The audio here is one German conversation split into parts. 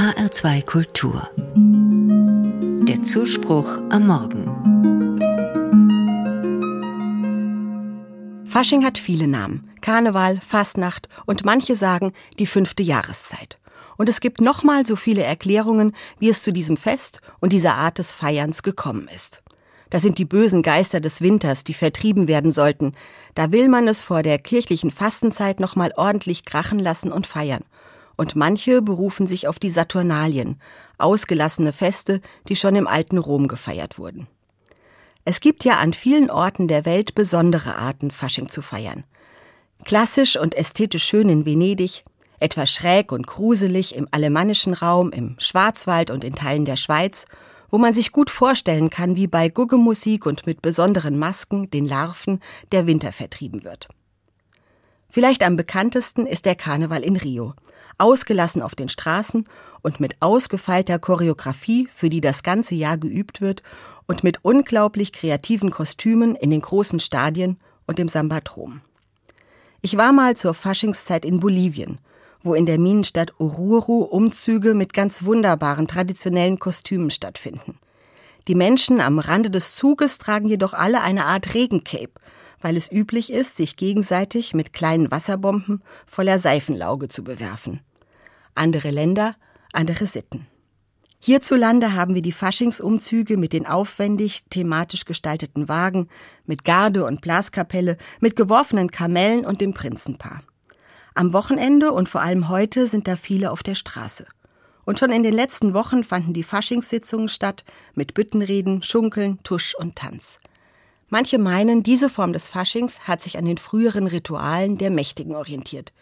HR2 Kultur. Der Zuspruch am Morgen. Fasching hat viele Namen. Karneval, Fastnacht und manche sagen die fünfte Jahreszeit. Und es gibt nochmal so viele Erklärungen, wie es zu diesem Fest und dieser Art des Feierns gekommen ist. Da sind die bösen Geister des Winters, die vertrieben werden sollten. Da will man es vor der kirchlichen Fastenzeit nochmal ordentlich krachen lassen und feiern. Und manche berufen sich auf die Saturnalien, ausgelassene Feste, die schon im alten Rom gefeiert wurden. Es gibt ja an vielen Orten der Welt besondere Arten, Fasching zu feiern. Klassisch und ästhetisch schön in Venedig, etwa schräg und gruselig im alemannischen Raum, im Schwarzwald und in Teilen der Schweiz wo man sich gut vorstellen kann, wie bei Guggemusik und mit besonderen Masken, den Larven, der Winter vertrieben wird. Vielleicht am bekanntesten ist der Karneval in Rio, ausgelassen auf den Straßen und mit ausgefeilter Choreografie, für die das ganze Jahr geübt wird und mit unglaublich kreativen Kostümen in den großen Stadien und dem Sambadrom. Ich war mal zur Faschingszeit in Bolivien wo in der Minenstadt Oruro Umzüge mit ganz wunderbaren traditionellen Kostümen stattfinden. Die Menschen am Rande des Zuges tragen jedoch alle eine Art Regencape, weil es üblich ist, sich gegenseitig mit kleinen Wasserbomben voller Seifenlauge zu bewerfen. Andere Länder, andere Sitten. Hierzulande haben wir die Faschingsumzüge mit den aufwendig thematisch gestalteten Wagen, mit Garde und Blaskapelle, mit geworfenen Kamellen und dem Prinzenpaar. Am Wochenende und vor allem heute sind da viele auf der Straße. Und schon in den letzten Wochen fanden die Faschingssitzungen statt mit Büttenreden, Schunkeln, Tusch und Tanz. Manche meinen, diese Form des Faschings hat sich an den früheren Ritualen der Mächtigen orientiert.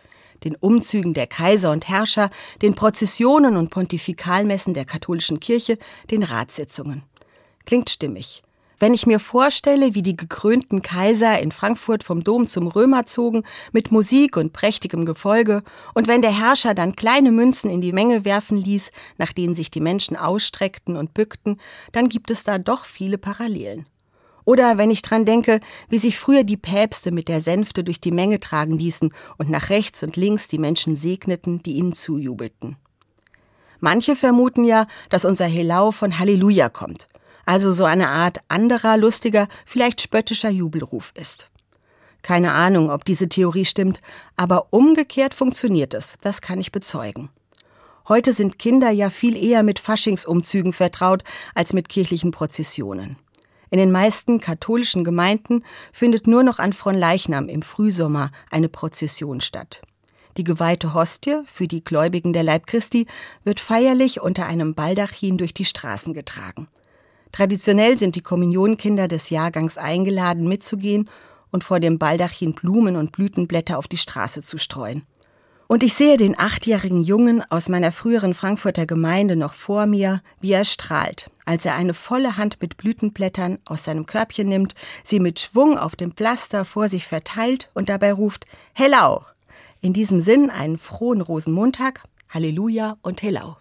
Den Umzügen der Kaiser und Herrscher, den Prozessionen und Pontifikalmessen der katholischen Kirche, den Ratssitzungen. Klingt stimmig. Wenn ich mir vorstelle, wie die gekrönten Kaiser in Frankfurt vom Dom zum Römer zogen, mit Musik und prächtigem Gefolge, und wenn der Herrscher dann kleine Münzen in die Menge werfen ließ, nach denen sich die Menschen ausstreckten und bückten, dann gibt es da doch viele Parallelen. Oder wenn ich dran denke, wie sich früher die Päpste mit der Sänfte durch die Menge tragen ließen und nach rechts und links die Menschen segneten, die ihnen zujubelten. Manche vermuten ja, dass unser Helau von Halleluja kommt also so eine Art anderer, lustiger, vielleicht spöttischer Jubelruf ist. Keine Ahnung, ob diese Theorie stimmt, aber umgekehrt funktioniert es, das kann ich bezeugen. Heute sind Kinder ja viel eher mit Faschingsumzügen vertraut als mit kirchlichen Prozessionen. In den meisten katholischen Gemeinden findet nur noch an Fronleichnam im Frühsommer eine Prozession statt. Die geweihte Hostie für die Gläubigen der Leib Christi wird feierlich unter einem Baldachin durch die Straßen getragen. Traditionell sind die Kommunionkinder des Jahrgangs eingeladen, mitzugehen und vor dem Baldachin Blumen und Blütenblätter auf die Straße zu streuen. Und ich sehe den achtjährigen Jungen aus meiner früheren Frankfurter Gemeinde noch vor mir, wie er strahlt, als er eine volle Hand mit Blütenblättern aus seinem Körbchen nimmt, sie mit Schwung auf dem Pflaster vor sich verteilt und dabei ruft Hellau. In diesem Sinn einen frohen Rosenmontag, Halleluja und Hellau.